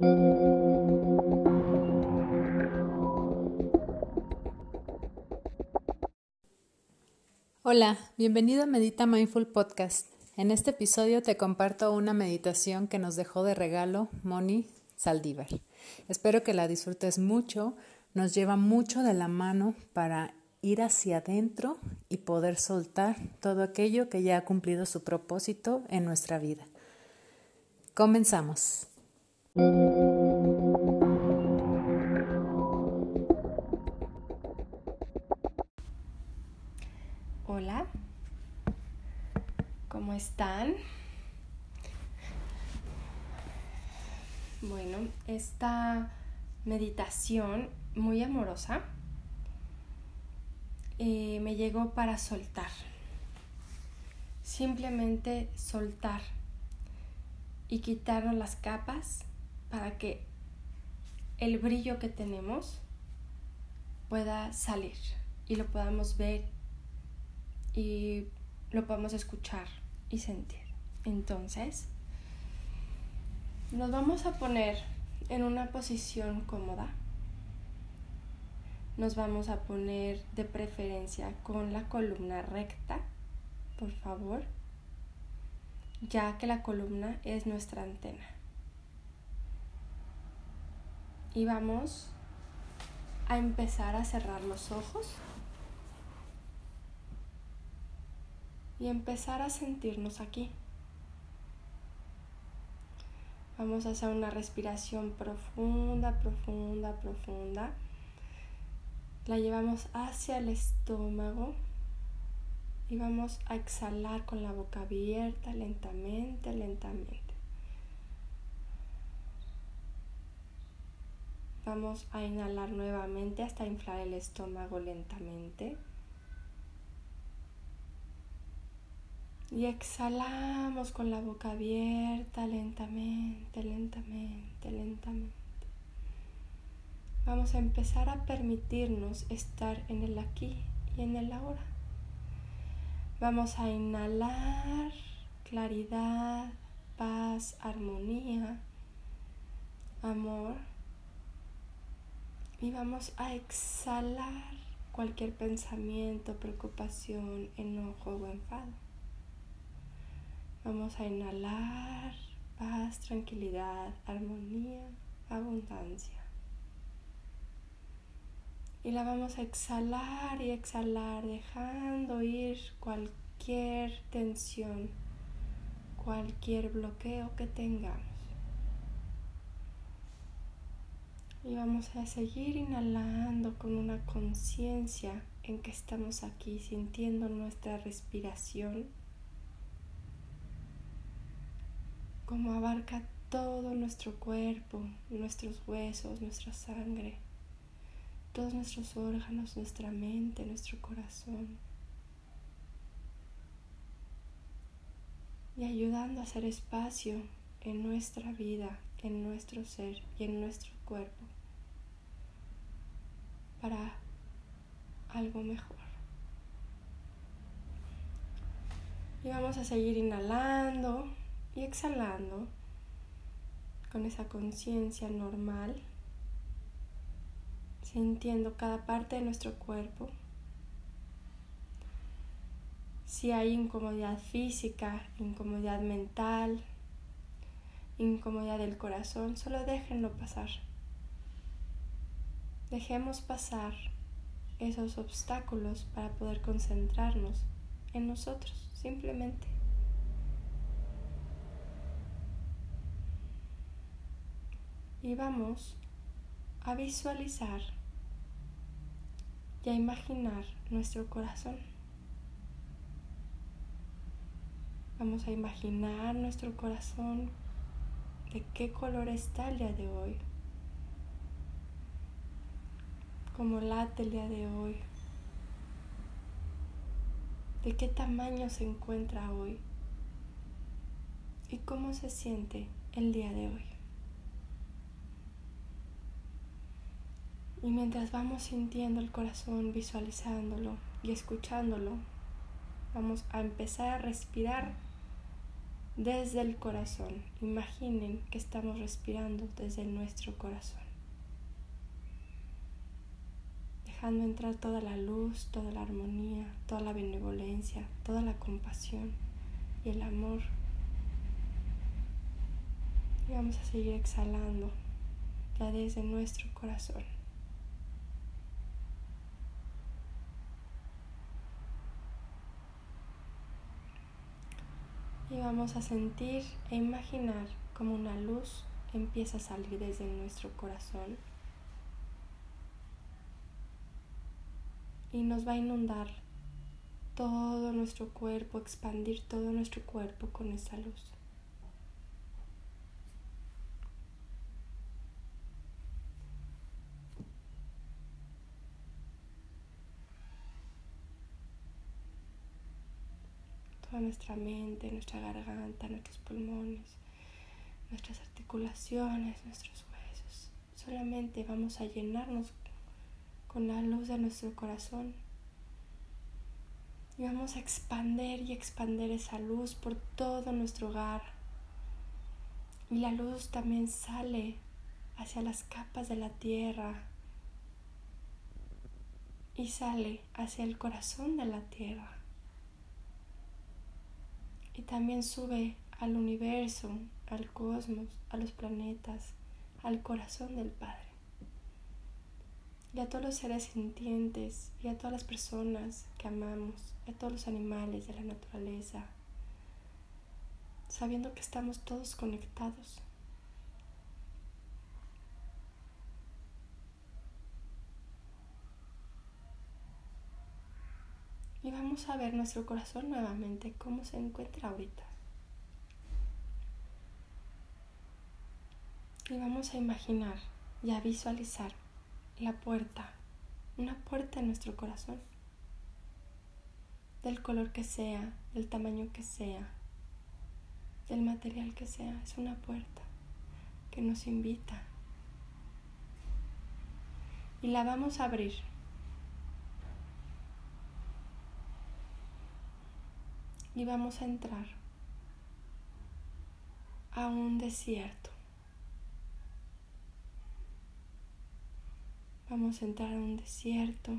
Hola, bienvenido a Medita Mindful Podcast. En este episodio te comparto una meditación que nos dejó de regalo Moni Saldívar. Espero que la disfrutes mucho, nos lleva mucho de la mano para ir hacia adentro y poder soltar todo aquello que ya ha cumplido su propósito en nuestra vida. Comenzamos. Hola, ¿cómo están? Bueno, esta meditación muy amorosa eh, me llegó para soltar. Simplemente soltar y quitarnos las capas para que el brillo que tenemos pueda salir y lo podamos ver y lo podamos escuchar y sentir. Entonces, nos vamos a poner en una posición cómoda. Nos vamos a poner de preferencia con la columna recta, por favor ya que la columna es nuestra antena. Y vamos a empezar a cerrar los ojos y empezar a sentirnos aquí. Vamos a hacer una respiración profunda, profunda, profunda. La llevamos hacia el estómago y vamos a exhalar con la boca abierta lentamente, lentamente. Vamos a inhalar nuevamente hasta inflar el estómago lentamente. Y exhalamos con la boca abierta lentamente, lentamente, lentamente. Vamos a empezar a permitirnos estar en el aquí y en el ahora. Vamos a inhalar claridad, paz, armonía, amor. Y vamos a exhalar cualquier pensamiento, preocupación, enojo o enfado. Vamos a inhalar paz, tranquilidad, armonía, abundancia. Y la vamos a exhalar y exhalar, dejando ir cualquier tensión, cualquier bloqueo que tengamos. Y vamos a seguir inhalando con una conciencia en que estamos aquí sintiendo nuestra respiración, como abarca todo nuestro cuerpo, nuestros huesos, nuestra sangre todos nuestros órganos, nuestra mente, nuestro corazón. Y ayudando a hacer espacio en nuestra vida, en nuestro ser y en nuestro cuerpo para algo mejor. Y vamos a seguir inhalando y exhalando con esa conciencia normal sintiendo cada parte de nuestro cuerpo. Si hay incomodidad física, incomodidad mental, incomodidad del corazón, solo déjenlo pasar. Dejemos pasar esos obstáculos para poder concentrarnos en nosotros, simplemente. Y vamos a visualizar y a imaginar nuestro corazón. Vamos a imaginar nuestro corazón de qué color está el día de hoy, cómo late el día de hoy, de qué tamaño se encuentra hoy y cómo se siente el día de hoy. Y mientras vamos sintiendo el corazón, visualizándolo y escuchándolo, vamos a empezar a respirar desde el corazón. Imaginen que estamos respirando desde nuestro corazón. Dejando entrar toda la luz, toda la armonía, toda la benevolencia, toda la compasión y el amor. Y vamos a seguir exhalando ya desde nuestro corazón. Y vamos a sentir e imaginar como una luz empieza a salir desde nuestro corazón y nos va a inundar todo nuestro cuerpo, expandir todo nuestro cuerpo con esa luz. Nuestra mente, nuestra garganta, nuestros pulmones, nuestras articulaciones, nuestros huesos. Solamente vamos a llenarnos con la luz de nuestro corazón y vamos a expander y expander esa luz por todo nuestro hogar. Y la luz también sale hacia las capas de la tierra y sale hacia el corazón de la tierra y también sube al universo, al cosmos, a los planetas, al corazón del Padre. Y a todos los seres sintientes y a todas las personas que amamos, a todos los animales de la naturaleza, sabiendo que estamos todos conectados. Y vamos a ver nuestro corazón nuevamente, cómo se encuentra ahorita. Y vamos a imaginar y a visualizar la puerta, una puerta en nuestro corazón, del color que sea, del tamaño que sea, del material que sea. Es una puerta que nos invita. Y la vamos a abrir y vamos a entrar a un desierto. Vamos a entrar a un desierto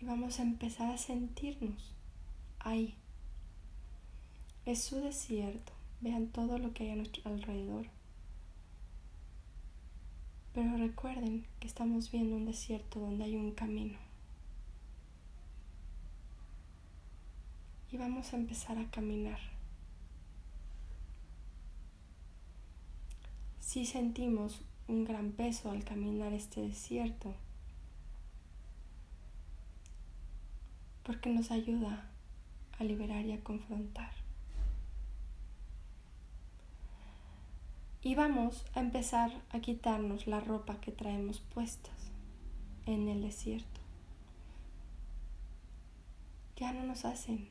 y vamos a empezar a sentirnos ahí. Es su desierto. Vean todo lo que hay a nuestro alrededor. Pero recuerden que estamos viendo un desierto donde hay un camino. Y vamos a empezar a caminar. Si sentimos un gran peso al caminar este desierto, porque nos ayuda a liberar y a confrontar. Y vamos a empezar a quitarnos la ropa que traemos puestas en el desierto. Ya no nos hacen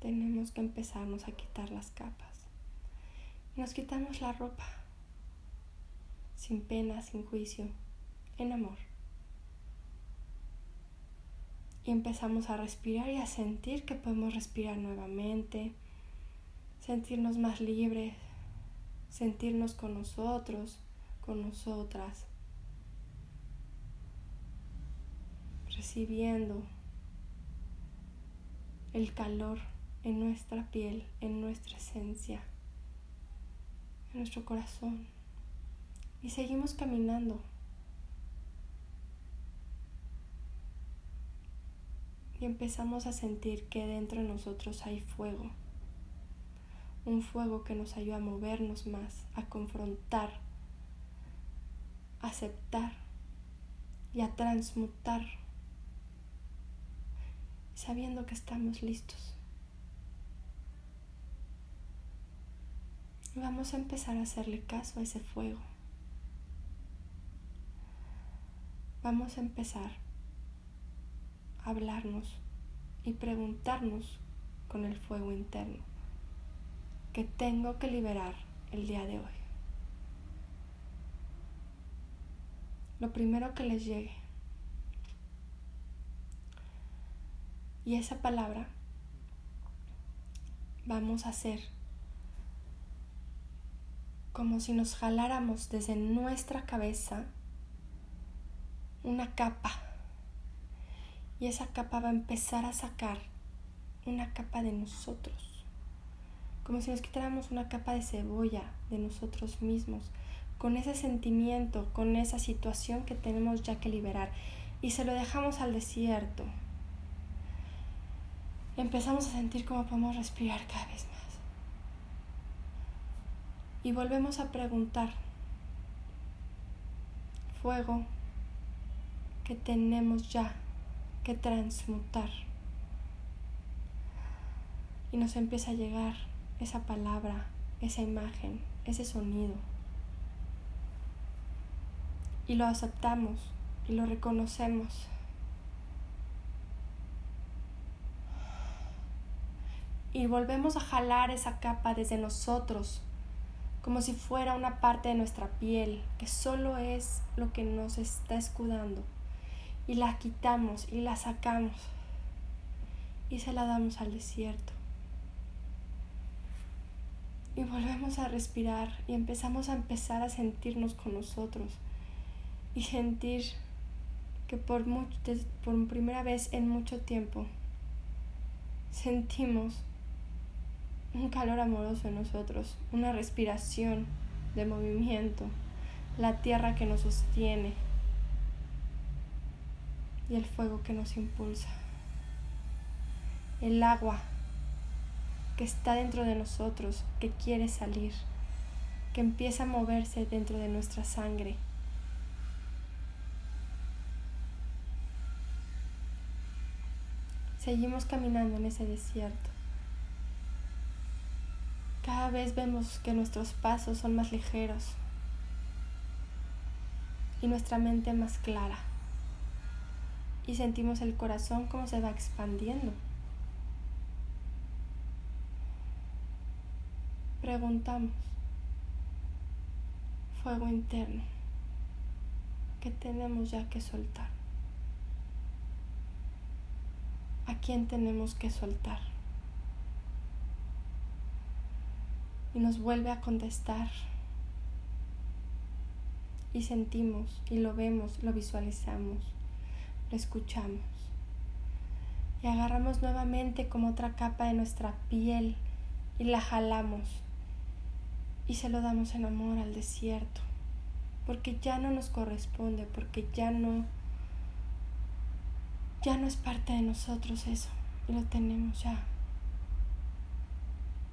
tenemos que empezarnos a quitar las capas. Nos quitamos la ropa, sin pena, sin juicio, en amor. Y empezamos a respirar y a sentir que podemos respirar nuevamente, sentirnos más libres, sentirnos con nosotros, con nosotras, recibiendo el calor en nuestra piel, en nuestra esencia, en nuestro corazón. Y seguimos caminando. Y empezamos a sentir que dentro de nosotros hay fuego. Un fuego que nos ayuda a movernos más, a confrontar, a aceptar y a transmutar, sabiendo que estamos listos. Vamos a empezar a hacerle caso a ese fuego. Vamos a empezar a hablarnos y preguntarnos con el fuego interno que tengo que liberar el día de hoy. Lo primero que les llegue. Y esa palabra vamos a hacer como si nos jaláramos desde nuestra cabeza una capa y esa capa va a empezar a sacar una capa de nosotros, como si nos quitáramos una capa de cebolla de nosotros mismos, con ese sentimiento, con esa situación que tenemos ya que liberar y se lo dejamos al desierto. Empezamos a sentir cómo podemos respirar cada vez más. Y volvemos a preguntar, fuego que tenemos ya que transmutar. Y nos empieza a llegar esa palabra, esa imagen, ese sonido. Y lo aceptamos y lo reconocemos. Y volvemos a jalar esa capa desde nosotros como si fuera una parte de nuestra piel, que solo es lo que nos está escudando. Y la quitamos y la sacamos y se la damos al desierto. Y volvemos a respirar y empezamos a empezar a sentirnos con nosotros y sentir que por, mucho, por primera vez en mucho tiempo sentimos un calor amoroso en nosotros, una respiración de movimiento, la tierra que nos sostiene y el fuego que nos impulsa, el agua que está dentro de nosotros, que quiere salir, que empieza a moverse dentro de nuestra sangre. Seguimos caminando en ese desierto cada vez vemos que nuestros pasos son más ligeros y nuestra mente más clara. Y sentimos el corazón como se va expandiendo. Preguntamos, fuego interno, ¿qué tenemos ya que soltar? ¿A quién tenemos que soltar? Y nos vuelve a contestar. Y sentimos y lo vemos, lo visualizamos, lo escuchamos. Y agarramos nuevamente como otra capa de nuestra piel y la jalamos y se lo damos en amor al desierto, porque ya no nos corresponde, porque ya no ya no es parte de nosotros eso y lo tenemos ya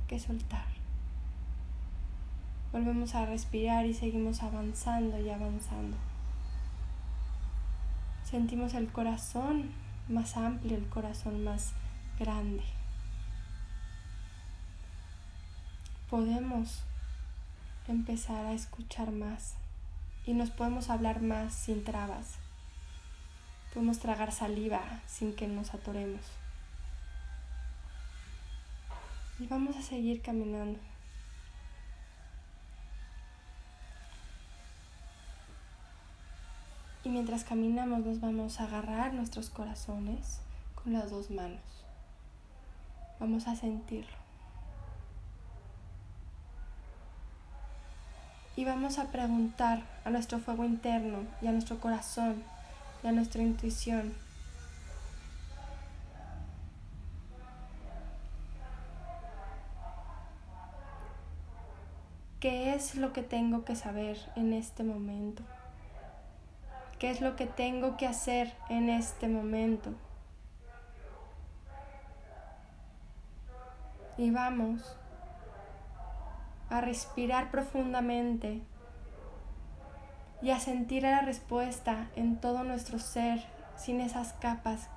que soltar. Volvemos a respirar y seguimos avanzando y avanzando. Sentimos el corazón más amplio, el corazón más grande. Podemos empezar a escuchar más y nos podemos hablar más sin trabas. Podemos tragar saliva sin que nos atoremos. Y vamos a seguir caminando. Y mientras caminamos nos vamos a agarrar nuestros corazones con las dos manos. Vamos a sentirlo. Y vamos a preguntar a nuestro fuego interno y a nuestro corazón y a nuestra intuición. ¿Qué es lo que tengo que saber en este momento? ¿Qué es lo que tengo que hacer en este momento? Y vamos a respirar profundamente y a sentir la respuesta en todo nuestro ser sin esas capas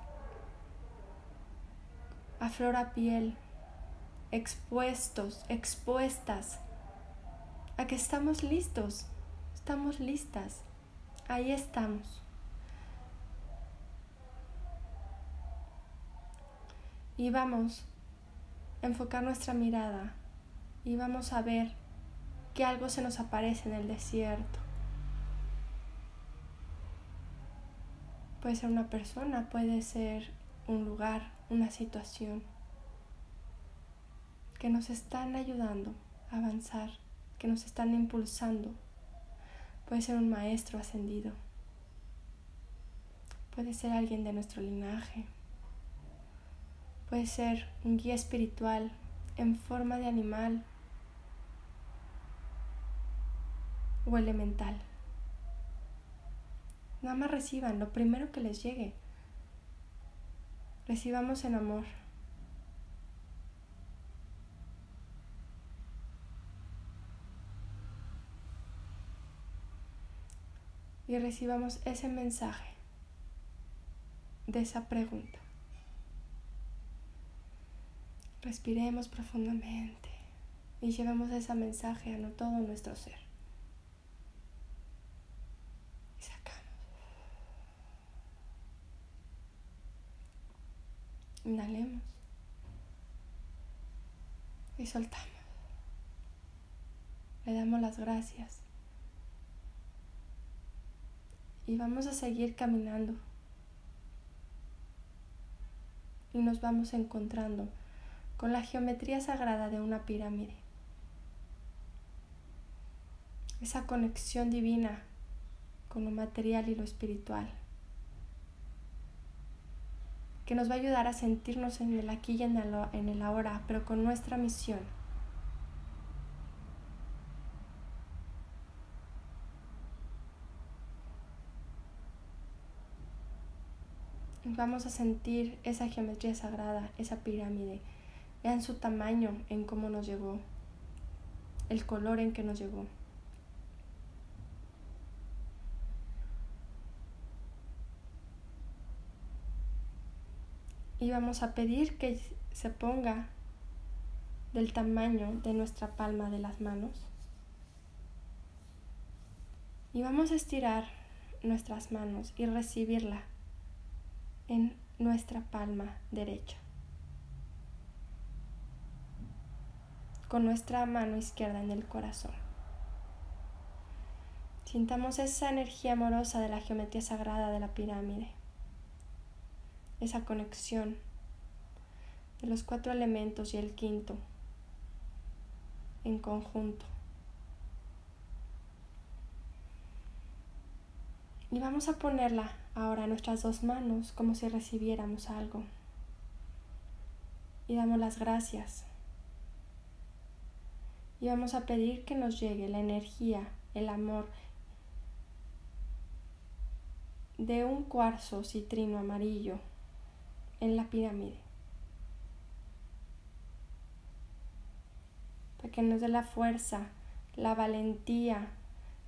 a flor a piel, expuestos, expuestas, a que estamos listos, estamos listas. Ahí estamos. Y vamos a enfocar nuestra mirada y vamos a ver que algo se nos aparece en el desierto. Puede ser una persona, puede ser un lugar, una situación. que nos están ayudando a avanzar, que nos están impulsando. Puede ser un maestro ascendido, puede ser alguien de nuestro linaje, puede ser un guía espiritual en forma de animal o elemental. Nada más reciban lo primero que les llegue. Recibamos en amor. Y recibamos ese mensaje de esa pregunta. Respiremos profundamente y llevemos ese mensaje a todo nuestro ser. Y sacamos. Inhalemos y soltamos. Le damos las gracias. Y vamos a seguir caminando. Y nos vamos encontrando con la geometría sagrada de una pirámide. Esa conexión divina con lo material y lo espiritual, que nos va a ayudar a sentirnos en el aquí y en el, en el ahora, pero con nuestra misión. Vamos a sentir esa geometría sagrada, esa pirámide Vean su tamaño en cómo nos llegó, el color en que nos llegó. Y vamos a pedir que se ponga del tamaño de nuestra palma de las manos. Y vamos a estirar nuestras manos y recibirla en nuestra palma derecha. con nuestra mano izquierda en el corazón. Sintamos esa energía amorosa de la geometría sagrada de la pirámide, esa conexión de los cuatro elementos y el quinto en conjunto. Y vamos a ponerla ahora nuestras dos manos como si recibiéramos algo. Y damos las gracias y vamos a pedir que nos llegue la energía, el amor de un cuarzo citrino amarillo en la pirámide. Para que nos dé la fuerza, la valentía,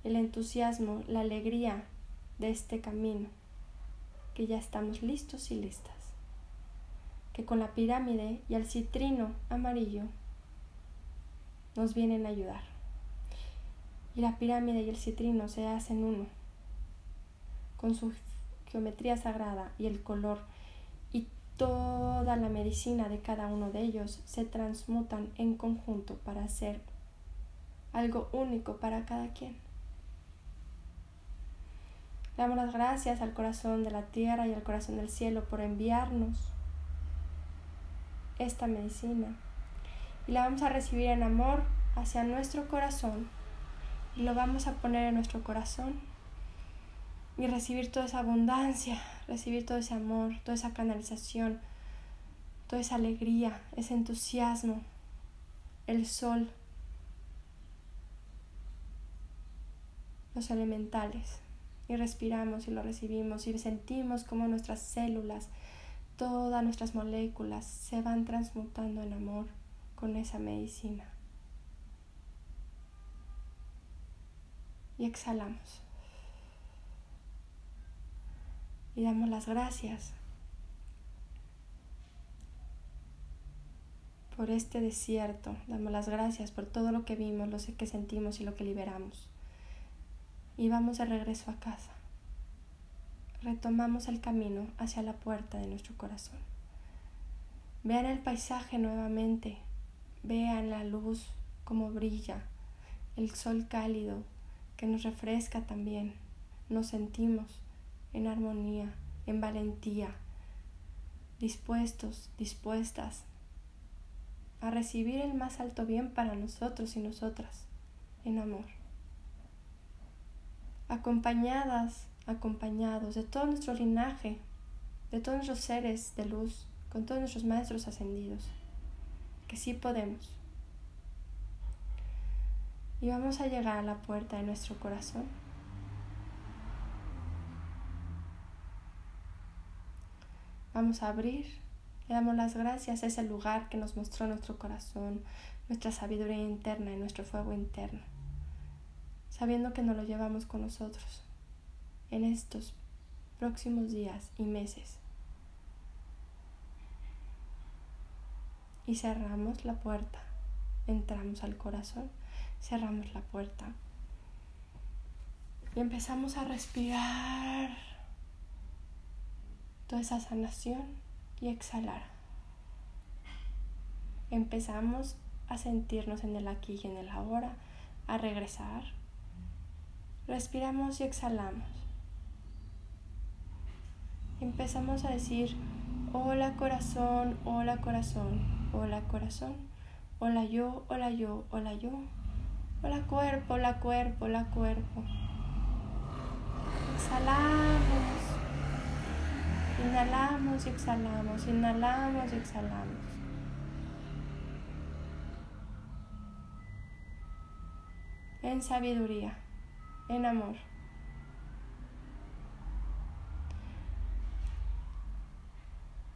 el entusiasmo, la alegría de este camino, que ya estamos listos y listas. Que con la pirámide y el citrino amarillo nos vienen a ayudar. Y la pirámide y el citrino se hacen uno, con su geometría sagrada y el color y toda la medicina de cada uno de ellos se transmutan en conjunto para hacer algo único para cada quien. Damos las gracias al corazón de la tierra y al corazón del cielo por enviarnos esta medicina. Y la vamos a recibir en amor hacia nuestro corazón. Y lo vamos a poner en nuestro corazón. Y recibir toda esa abundancia, recibir todo ese amor, toda esa canalización, toda esa alegría, ese entusiasmo, el sol, los elementales. Y respiramos y lo recibimos y sentimos como nuestras células, todas nuestras moléculas se van transmutando en amor con esa medicina. Y exhalamos. Y damos las gracias por este desierto. Damos las gracias por todo lo que vimos, lo que sentimos y lo que liberamos. Y vamos de regreso a casa. Retomamos el camino hacia la puerta de nuestro corazón. Vean el paisaje nuevamente, Vean la luz como brilla, el sol cálido que nos refresca también. Nos sentimos en armonía, en valentía, dispuestos, dispuestas a recibir el más alto bien para nosotros y nosotras, en amor. Acompañadas, acompañados de todo nuestro linaje, de todos nuestros seres de luz, con todos nuestros maestros ascendidos, que sí podemos. Y vamos a llegar a la puerta de nuestro corazón. Vamos a abrir, le damos las gracias a ese lugar que nos mostró nuestro corazón, nuestra sabiduría interna y nuestro fuego interno, sabiendo que nos lo llevamos con nosotros en estos próximos días y meses. Y cerramos la puerta, entramos al corazón, cerramos la puerta y empezamos a respirar toda esa sanación y exhalar. Empezamos a sentirnos en el aquí y en el ahora, a regresar. Respiramos y exhalamos. Empezamos a decir, hola corazón, hola corazón, hola corazón, hola yo, hola yo, hola yo, hola cuerpo, hola cuerpo, hola cuerpo. Exhalamos. Inhalamos y exhalamos, inhalamos y exhalamos. En sabiduría, en amor.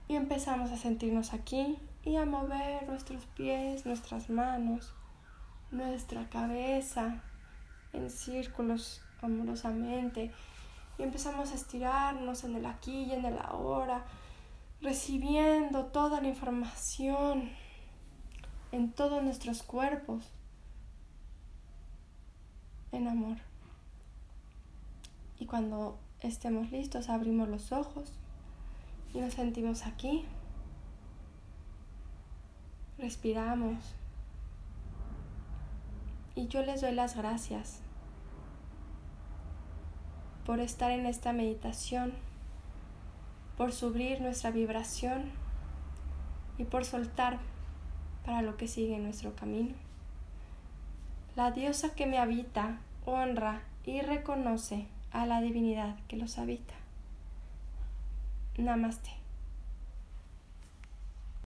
Y empezamos a sentirnos aquí y a mover nuestros pies, nuestras manos, nuestra cabeza en círculos amorosamente y empezamos a estirarnos en el aquí y en el ahora, recibiendo toda la información en todos nuestros cuerpos en amor. Y cuando estemos listos, abrimos los ojos y nos sentimos aquí. Respiramos. Y yo les doy las gracias por estar en esta meditación, por subir nuestra vibración y por soltar para lo que sigue en nuestro camino. La diosa que me habita honra y reconoce a la divinidad que los habita. Namaste.